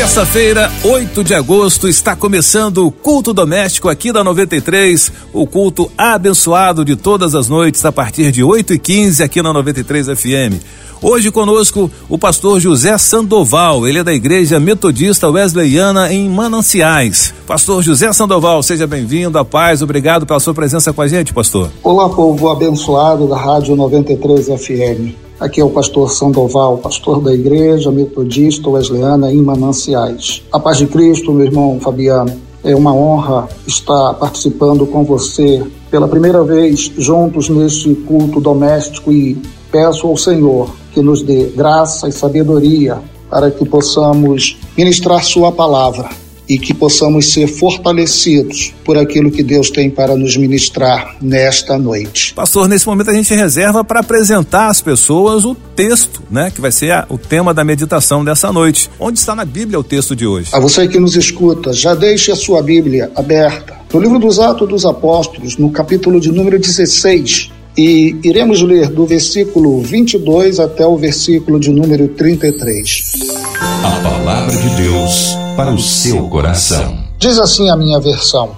Terça-feira, 8 de agosto, está começando o culto doméstico aqui da 93, o culto abençoado de todas as noites a partir de 8 e 15 aqui na 93 FM. Hoje conosco o pastor José Sandoval, ele é da Igreja Metodista Wesleyana em Mananciais. Pastor José Sandoval, seja bem-vindo, a paz, obrigado pela sua presença com a gente, pastor. Olá, povo abençoado da Rádio 93 FM. Aqui é o pastor Sandoval, pastor da Igreja Metodista Wesleyana em Mananciais. A paz de Cristo, meu irmão Fabiano. É uma honra estar participando com você pela primeira vez juntos neste culto doméstico e peço ao Senhor que nos dê graça e sabedoria para que possamos ministrar Sua palavra e que possamos ser fortalecidos por aquilo que Deus tem para nos ministrar nesta noite. Pastor, nesse momento a gente reserva para apresentar às pessoas o texto, né, que vai ser a, o tema da meditação dessa noite. Onde está na Bíblia o texto de hoje? A você que nos escuta, já deixe a sua Bíblia aberta. No livro dos Atos dos Apóstolos, no capítulo de número 16, e iremos ler do versículo 22 até o versículo de número 33. A palavra de Deus para o seu coração. Diz assim a minha versão: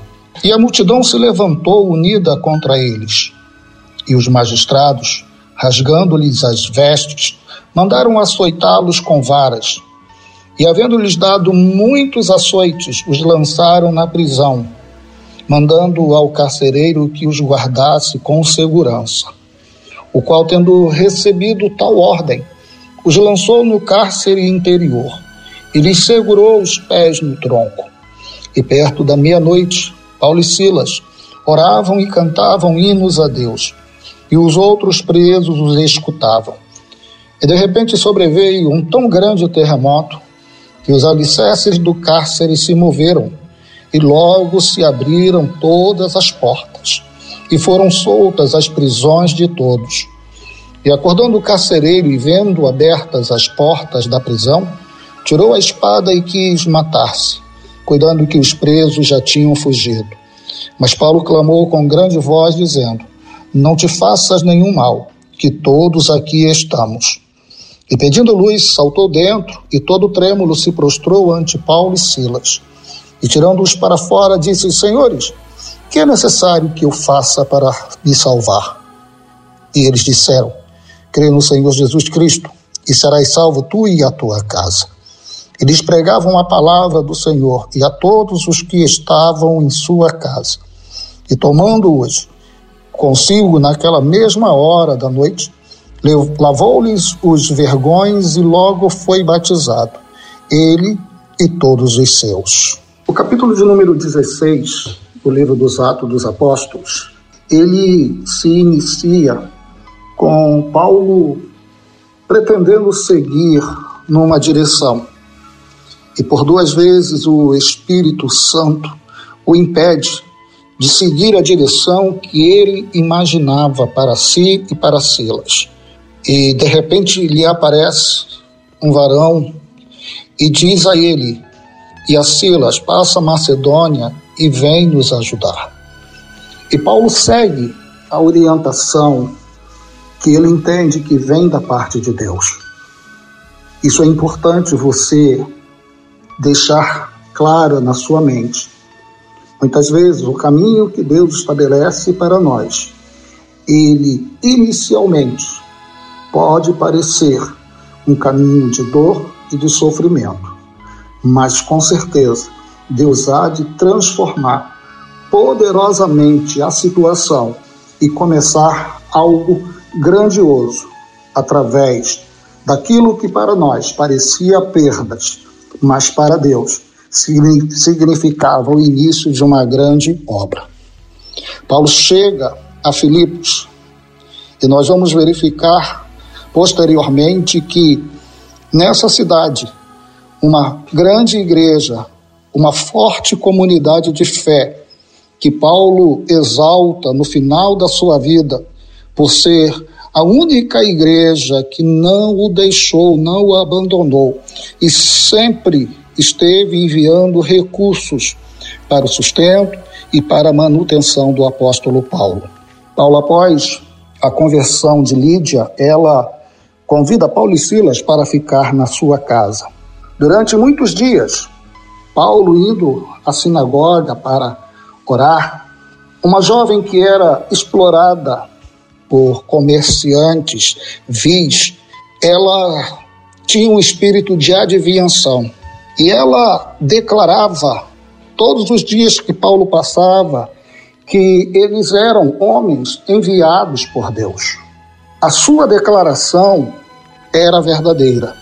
E a multidão se levantou unida contra eles. E os magistrados, rasgando-lhes as vestes, mandaram açoitá-los com varas. E, havendo-lhes dado muitos açoites, os lançaram na prisão, mandando ao carcereiro que os guardasse com segurança. O qual, tendo recebido tal ordem, os lançou no cárcere interior e lhes segurou os pés no tronco. E perto da meia-noite, Paulo e Silas oravam e cantavam hinos a Deus, e os outros presos os escutavam. E de repente sobreveio um tão grande terremoto que os alicerces do cárcere se moveram, e logo se abriram todas as portas, e foram soltas as prisões de todos. E acordando o carcereiro e vendo abertas as portas da prisão, tirou a espada e quis matar-se, cuidando que os presos já tinham fugido. Mas Paulo clamou com grande voz, dizendo: Não te faças nenhum mal, que todos aqui estamos. E pedindo luz, saltou dentro, e todo trêmulo se prostrou ante Paulo e Silas. E tirando-os para fora, disse: Senhores, que é necessário que eu faça para me salvar? E eles disseram: Crê no Senhor Jesus Cristo, e serás salvo tu e a tua casa. Eles pregavam a palavra do Senhor e a todos os que estavam em sua casa. E tomando-os consigo naquela mesma hora da noite, lavou-lhes os vergões e logo foi batizado, ele e todos os seus. O capítulo de número 16 do livro dos Atos dos Apóstolos, ele se inicia com Paulo pretendendo seguir numa direção. E por duas vezes o Espírito Santo o impede de seguir a direção que ele imaginava para si e para Silas. E de repente lhe aparece um varão e diz a ele e a Silas: passa a Macedônia e vem nos ajudar. E Paulo segue a orientação que ele entende que vem da parte de Deus. Isso é importante você deixar clara na sua mente. Muitas vezes o caminho que Deus estabelece para nós, ele inicialmente pode parecer um caminho de dor e de sofrimento, mas com certeza Deus há de transformar poderosamente a situação e começar algo grandioso através daquilo que para nós parecia perdas, mas para Deus significava o início de uma grande obra. Paulo chega a Filipos e nós vamos verificar posteriormente que nessa cidade, uma grande igreja, uma forte comunidade de fé, que Paulo exalta no final da sua vida, por ser a única igreja que não o deixou, não o abandonou e sempre esteve enviando recursos para o sustento e para a manutenção do apóstolo Paulo. Paulo, após a conversão de Lídia, ela convida Paulo e Silas para ficar na sua casa. Durante muitos dias, Paulo indo à sinagoga para orar, uma jovem que era explorada por comerciantes vis, ela tinha um espírito de adivinhação e ela declarava todos os dias que Paulo passava que eles eram homens enviados por Deus. A sua declaração era verdadeira,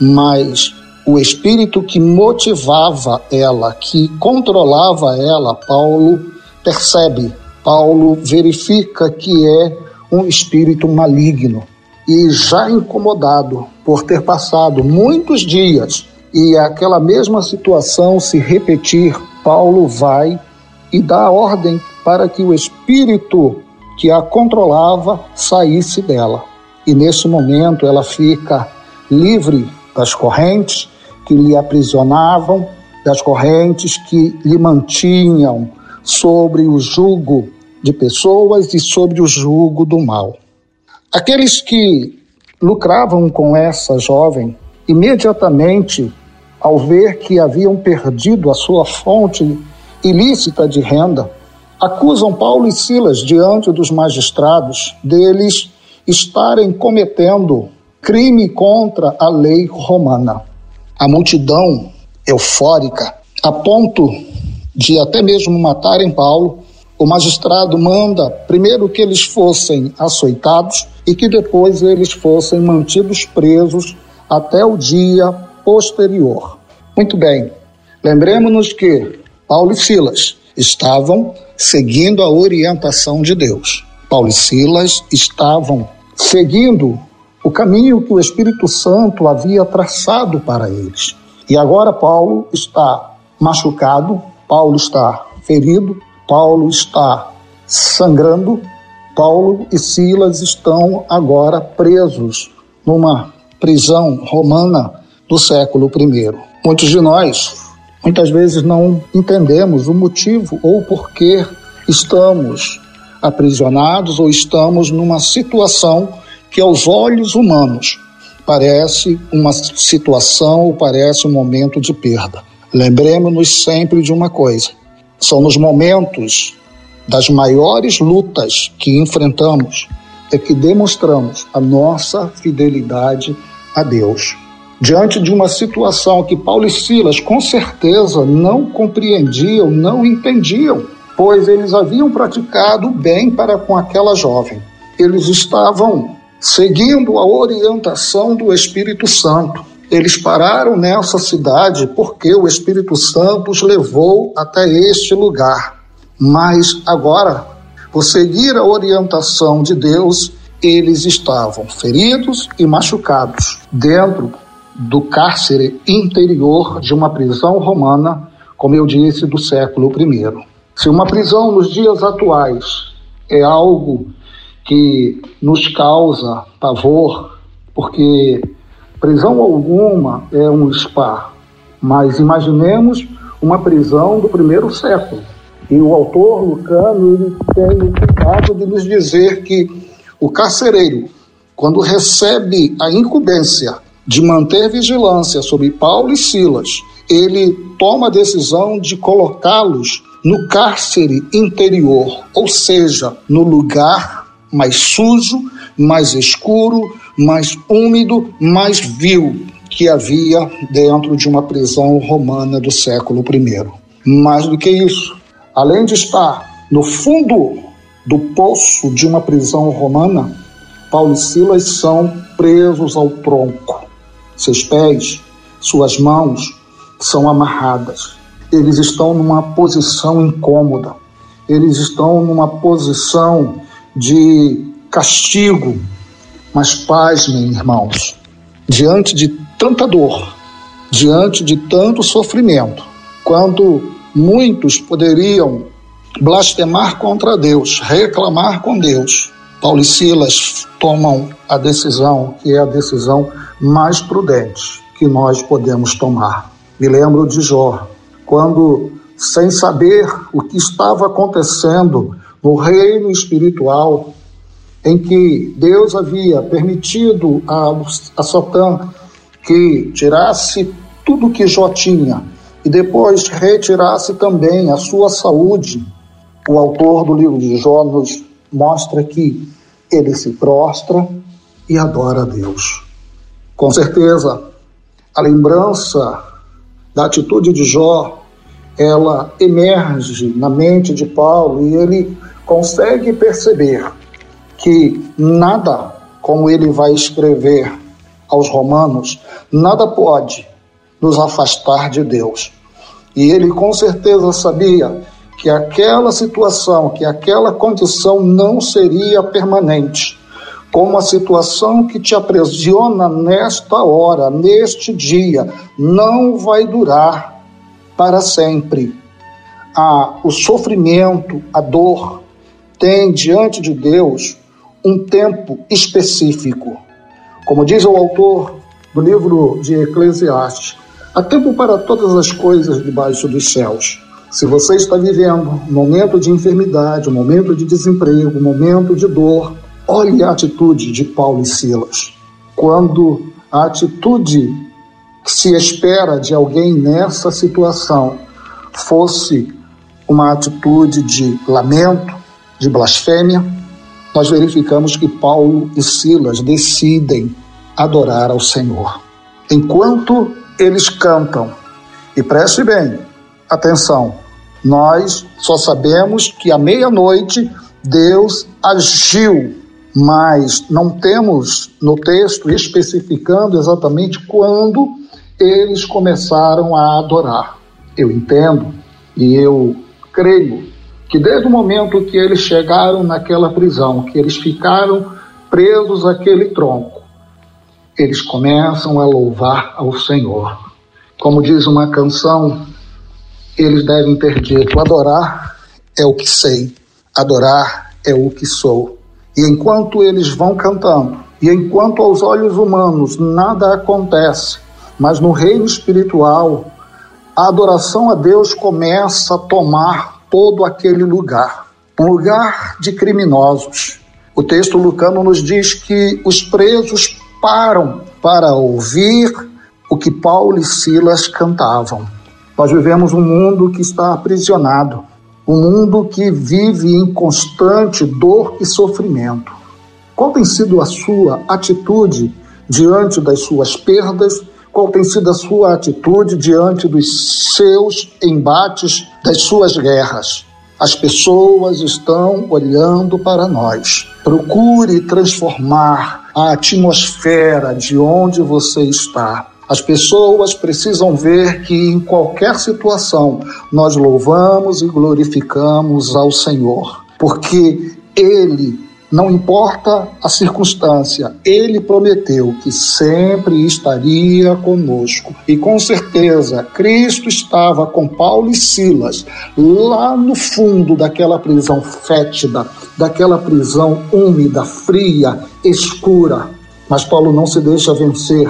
mas o espírito que motivava ela, que controlava ela, Paulo percebe, Paulo verifica que é um espírito maligno. E já incomodado por ter passado muitos dias e aquela mesma situação se repetir, Paulo vai e dá ordem para que o espírito que a controlava saísse dela. E nesse momento ela fica livre das correntes que lhe aprisionavam, das correntes que lhe mantinham sobre o jugo de pessoas e sobre o jugo do mal. Aqueles que lucravam com essa jovem, imediatamente, ao ver que haviam perdido a sua fonte ilícita de renda, acusam Paulo e Silas diante dos magistrados deles estarem cometendo crime contra a lei romana. A multidão eufórica, a ponto de até mesmo matarem Paulo, o magistrado manda primeiro que eles fossem açoitados e que depois eles fossem mantidos presos até o dia posterior. Muito bem, lembremos-nos que Paulo e Silas estavam seguindo a orientação de Deus. Paulo e Silas estavam seguindo o caminho que o Espírito Santo havia traçado para eles. E agora Paulo está machucado, Paulo está ferido, Paulo está sangrando, Paulo e Silas estão agora presos numa prisão romana do século I. Muitos de nós, muitas vezes, não entendemos o motivo ou porquê estamos aprisionados ou estamos numa situação que aos olhos humanos parece uma situação ou parece um momento de perda. Lembremos-nos sempre de uma coisa: são nos momentos das maiores lutas que enfrentamos é que demonstramos a nossa fidelidade a Deus. Diante de uma situação que Paulo e Silas com certeza não compreendiam, não entendiam, pois eles haviam praticado bem para com aquela jovem. Eles estavam seguindo a orientação do Espírito Santo. Eles pararam nessa cidade porque o Espírito Santo os levou até este lugar. Mas agora, por seguir a orientação de Deus, eles estavam feridos e machucados dentro do cárcere interior de uma prisão romana, como eu disse, do século I. Se uma prisão nos dias atuais é algo que nos causa pavor, porque prisão alguma é um spa, mas imaginemos uma prisão do primeiro século. E o autor Lucano ele tem o cuidado de nos dizer que o carcereiro, quando recebe a incumbência de manter vigilância sobre Paulo e Silas, ele toma a decisão de colocá-los no cárcere interior, ou seja, no lugar mais sujo, mais escuro, mais úmido, mais vil que havia dentro de uma prisão romana do século I. Mais do que isso, além de estar no fundo do poço de uma prisão romana, Paulo e Silas são presos ao tronco. Seus pés, suas mãos são amarradas. Eles estão numa posição incômoda. Eles estão numa posição de castigo. Mas pasmem, irmãos, diante de tanta dor, diante de tanto sofrimento, quando muitos poderiam blasfemar contra Deus, reclamar com Deus, Paulo e Silas tomam a decisão que é a decisão mais prudente que nós podemos tomar. Me lembro de Jó, quando sem saber o que estava acontecendo no reino espiritual, em que Deus havia permitido a, a Satã que tirasse tudo que Jó tinha e depois retirasse também a sua saúde. O autor do livro de Jó nos mostra que ele se prostra e adora a Deus. Com certeza, a lembrança da atitude de Jó, ela emerge na mente de Paulo e ele consegue perceber que nada, como ele vai escrever aos Romanos, nada pode nos afastar de Deus. E ele com certeza sabia que aquela situação, que aquela condição não seria permanente, como a situação que te aprisiona nesta hora, neste dia, não vai durar para sempre. Ah, o sofrimento, a dor, tem diante de Deus um tempo específico. Como diz o autor do livro de Eclesiastes, há tempo para todas as coisas debaixo dos céus. Se você está vivendo um momento de enfermidade, um momento de desemprego, um momento de dor, olhe a atitude de Paulo e Silas. Quando a atitude que se espera de alguém nessa situação fosse uma atitude de lamento, de blasfêmia, nós verificamos que Paulo e Silas decidem adorar ao Senhor. Enquanto eles cantam, e preste bem atenção, nós só sabemos que à meia-noite Deus agiu, mas não temos no texto especificando exatamente quando eles começaram a adorar. Eu entendo e eu creio que desde o momento que eles chegaram naquela prisão, que eles ficaram presos àquele tronco, eles começam a louvar ao Senhor. Como diz uma canção, eles devem ter dito: adorar é o que sei, adorar é o que sou. E enquanto eles vão cantando, e enquanto aos olhos humanos nada acontece, mas no reino espiritual, a adoração a Deus começa a tomar todo aquele lugar um lugar de criminosos. O texto lucano nos diz que os presos param para ouvir o que Paulo e Silas cantavam. Nós vivemos um mundo que está aprisionado, um mundo que vive em constante dor e sofrimento. Qual tem sido a sua atitude diante das suas perdas? Qual tem sido a sua atitude diante dos seus embates das suas guerras. As pessoas estão olhando para nós. Procure transformar a atmosfera de onde você está. As pessoas precisam ver que em qualquer situação nós louvamos e glorificamos ao Senhor, porque Ele não importa a circunstância, ele prometeu que sempre estaria conosco. E com certeza, Cristo estava com Paulo e Silas lá no fundo daquela prisão fétida, daquela prisão úmida, fria, escura. Mas Paulo não se deixa vencer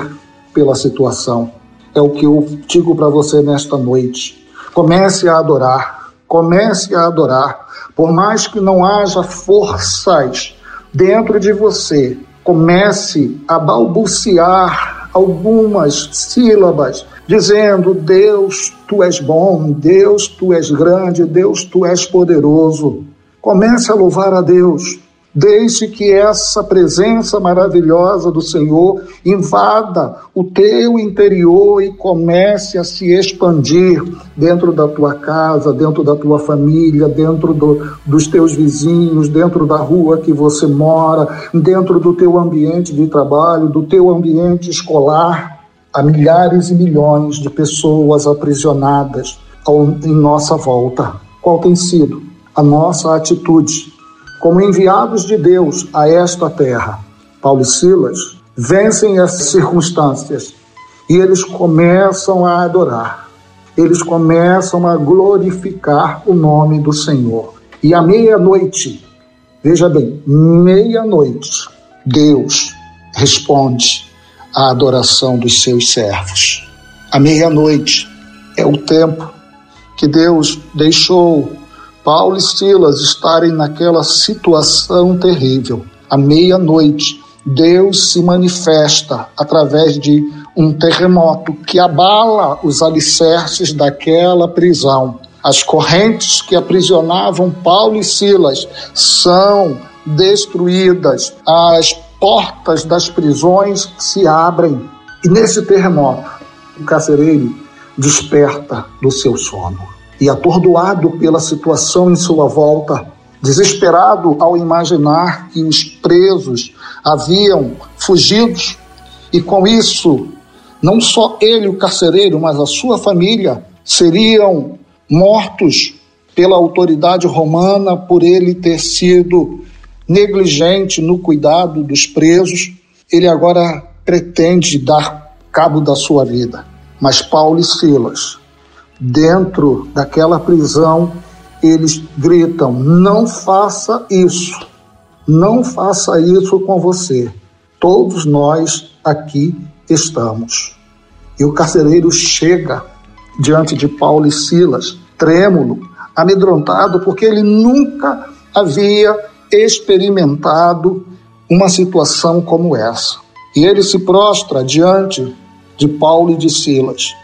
pela situação. É o que eu digo para você nesta noite. Comece a adorar, comece a adorar por mais que não haja forças dentro de você, comece a balbuciar algumas sílabas, dizendo: Deus, tu és bom, Deus, tu és grande, Deus, tu és poderoso. Comece a louvar a Deus. Deixe que essa presença maravilhosa do Senhor invada o teu interior e comece a se expandir dentro da tua casa, dentro da tua família, dentro do, dos teus vizinhos, dentro da rua que você mora, dentro do teu ambiente de trabalho, do teu ambiente escolar. Há milhares e milhões de pessoas aprisionadas ao, em nossa volta. Qual tem sido a nossa atitude? Como enviados de Deus a esta terra. Paulo e Silas vencem as circunstâncias e eles começam a adorar. Eles começam a glorificar o nome do Senhor. E à meia-noite, veja bem, meia-noite, Deus responde à adoração dos seus servos. A meia-noite é o tempo que Deus deixou Paulo e Silas estarem naquela situação terrível. À meia-noite, Deus se manifesta através de um terremoto que abala os alicerces daquela prisão. As correntes que aprisionavam Paulo e Silas são destruídas, as portas das prisões se abrem. E nesse terremoto, o carcereiro desperta do seu sono. E atordoado pela situação em sua volta, desesperado ao imaginar que os presos haviam fugido, e com isso, não só ele, o carcereiro, mas a sua família seriam mortos pela autoridade romana por ele ter sido negligente no cuidado dos presos, ele agora pretende dar cabo da sua vida. Mas Paulo e Silas, dentro daquela prisão, eles gritam: não faça isso, não faça isso com você. Todos nós aqui estamos. E o carcereiro chega diante de Paulo e Silas, trêmulo, amedrontado, porque ele nunca havia experimentado uma situação como essa. E ele se prostra diante de Paulo e de Silas.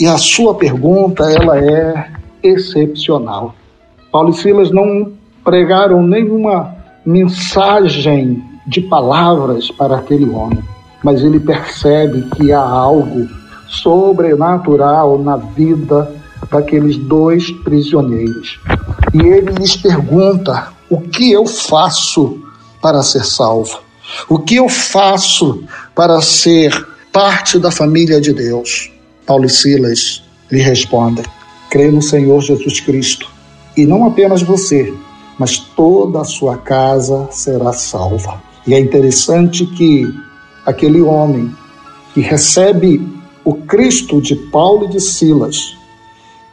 E a sua pergunta, ela é excepcional. Paulo e Silas não pregaram nenhuma mensagem de palavras para aquele homem, mas ele percebe que há algo sobrenatural na vida daqueles dois prisioneiros. E ele lhes pergunta o que eu faço para ser salvo? O que eu faço para ser parte da família de Deus? Paulo e Silas lhe respondem: crê no Senhor Jesus Cristo, e não apenas você, mas toda a sua casa será salva. E é interessante que aquele homem que recebe o Cristo de Paulo e de Silas,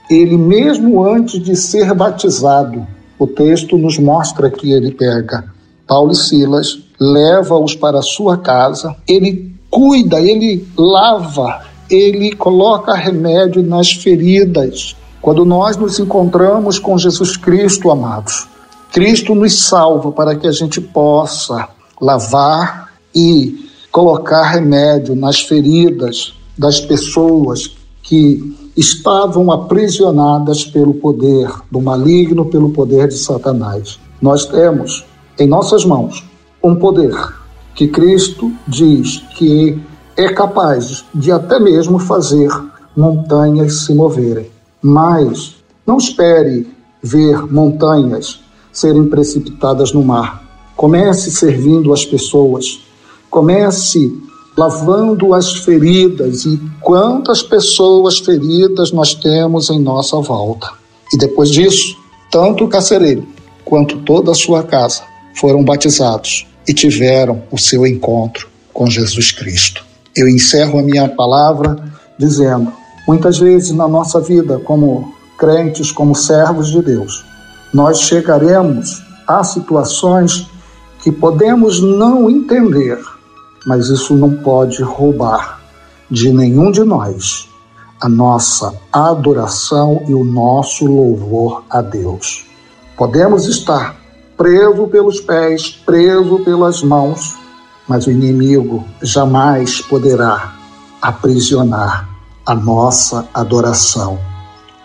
ele mesmo antes de ser batizado, o texto nos mostra que ele pega Paulo e Silas, leva-os para a sua casa, ele cuida, ele lava, ele coloca remédio nas feridas. Quando nós nos encontramos com Jesus Cristo, amados, Cristo nos salva para que a gente possa lavar e colocar remédio nas feridas das pessoas que estavam aprisionadas pelo poder do maligno, pelo poder de Satanás. Nós temos em nossas mãos um poder que Cristo diz que é capaz de até mesmo fazer montanhas se moverem. Mas não espere ver montanhas serem precipitadas no mar. Comece servindo as pessoas. Comece lavando as feridas e quantas pessoas feridas nós temos em nossa volta. E depois disso, tanto o carcereiro quanto toda a sua casa foram batizados e tiveram o seu encontro com Jesus Cristo. Eu encerro a minha palavra dizendo: muitas vezes na nossa vida, como crentes, como servos de Deus, nós chegaremos a situações que podemos não entender mas isso não pode roubar de nenhum de nós a nossa adoração e o nosso louvor a Deus. Podemos estar preso pelos pés, preso pelas mãos, mas o inimigo jamais poderá aprisionar a nossa adoração,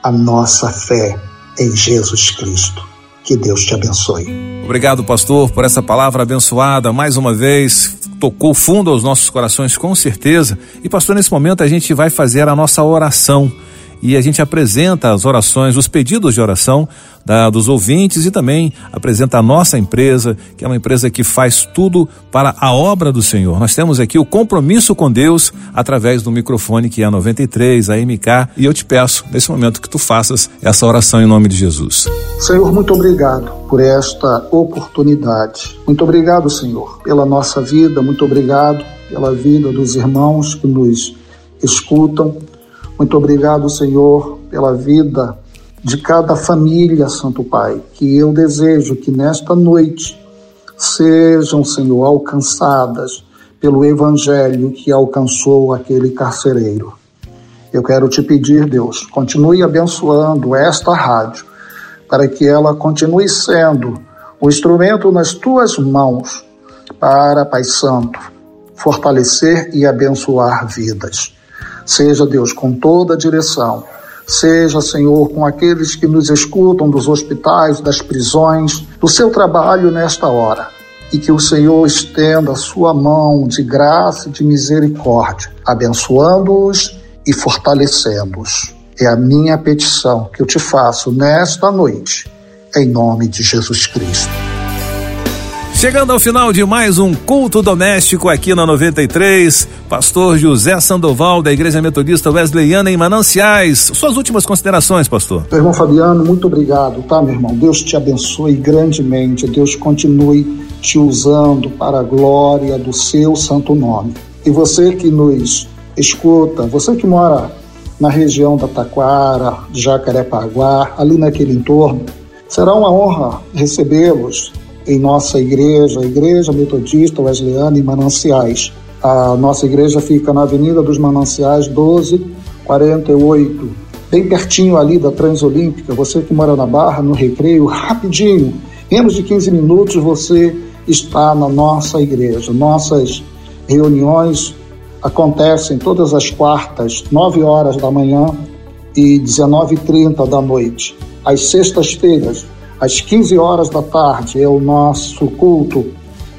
a nossa fé em Jesus Cristo. Que Deus te abençoe. Obrigado, pastor, por essa palavra abençoada. Mais uma vez, tocou fundo aos nossos corações, com certeza. E, pastor, nesse momento a gente vai fazer a nossa oração e a gente apresenta as orações, os pedidos de oração da, dos ouvintes e também apresenta a nossa empresa, que é uma empresa que faz tudo para a obra do Senhor. Nós temos aqui o compromisso com Deus através do microfone que é a 93, a MK, e eu te peço nesse momento que tu faças essa oração em nome de Jesus. Senhor, muito obrigado por esta oportunidade. Muito obrigado, Senhor, pela nossa vida, muito obrigado pela vida dos irmãos que nos escutam. Muito obrigado, Senhor, pela vida de cada família, Santo Pai, que eu desejo que nesta noite sejam, Senhor, alcançadas pelo Evangelho que alcançou aquele carcereiro. Eu quero te pedir, Deus, continue abençoando esta rádio, para que ela continue sendo o instrumento nas tuas mãos para, Pai Santo, fortalecer e abençoar vidas. Seja, Deus, com toda a direção. Seja, Senhor, com aqueles que nos escutam dos hospitais, das prisões, do seu trabalho nesta hora. E que o Senhor estenda a sua mão de graça e de misericórdia, abençoando-os e fortalecendo-os. É a minha petição que eu te faço nesta noite, em nome de Jesus Cristo. Chegando ao final de mais um culto doméstico aqui na 93, pastor José Sandoval da Igreja Metodista Wesleyana em Mananciais. Suas últimas considerações, pastor. Meu irmão Fabiano, muito obrigado, tá, meu irmão? Deus te abençoe grandemente. Deus continue te usando para a glória do seu santo nome. E você que nos escuta, você que mora na região da Taquara, Jacarepaguá, ali naquele entorno, será uma honra recebê-los em nossa igreja, a Igreja Metodista Wesleyana em Mananciais. A nossa igreja fica na Avenida dos Mananciais 1248, bem pertinho ali da Transolímpica. Você que mora na Barra, no Recreio, rapidinho, menos de 15 minutos você está na nossa igreja. Nossas reuniões acontecem todas as quartas, 9 horas da manhã e 19h30 da noite. Às sextas-feiras, às 15 horas da tarde é o nosso culto.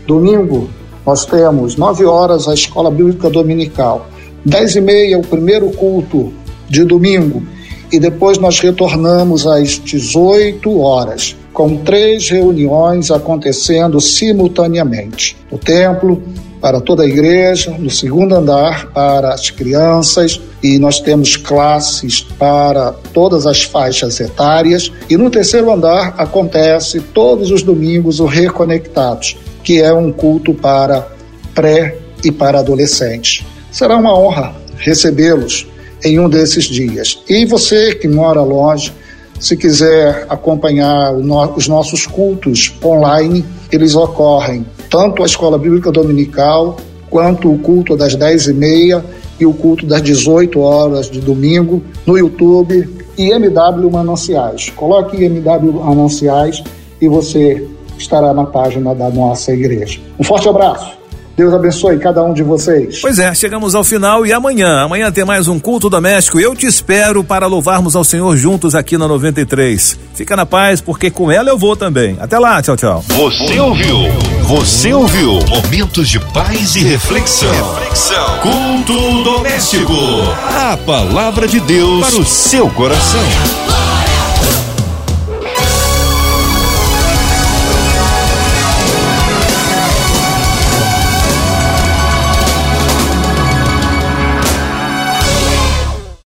Domingo, nós temos 9 horas a Escola Bíblica Dominical. 10 e meia, o primeiro culto de domingo. E depois nós retornamos às 18 horas, com três reuniões acontecendo simultaneamente. No templo, para toda a igreja, no segundo andar para as crianças e nós temos classes para todas as faixas etárias e no terceiro andar acontece todos os domingos o Reconectados, que é um culto para pré e para adolescentes. Será uma honra recebê-los em um desses dias. E você que mora longe, se quiser acompanhar os nossos cultos online, eles ocorrem tanto a escola bíblica dominical, quanto o culto das 10 e meia e o culto das 18 horas de domingo no YouTube e MW Mananciais. Coloque MW Mananciais e você estará na página da nossa igreja. Um forte abraço. Deus abençoe cada um de vocês. Pois é, chegamos ao final e amanhã, amanhã tem mais um culto doméstico. Eu te espero para louvarmos ao Senhor juntos aqui na 93. Fica na paz, porque com ela eu vou também. Até lá, tchau, tchau. Você ouviu? Você ouviu? Momentos de paz e reflexão. Reflexão. Culto doméstico. A palavra de Deus para o seu coração.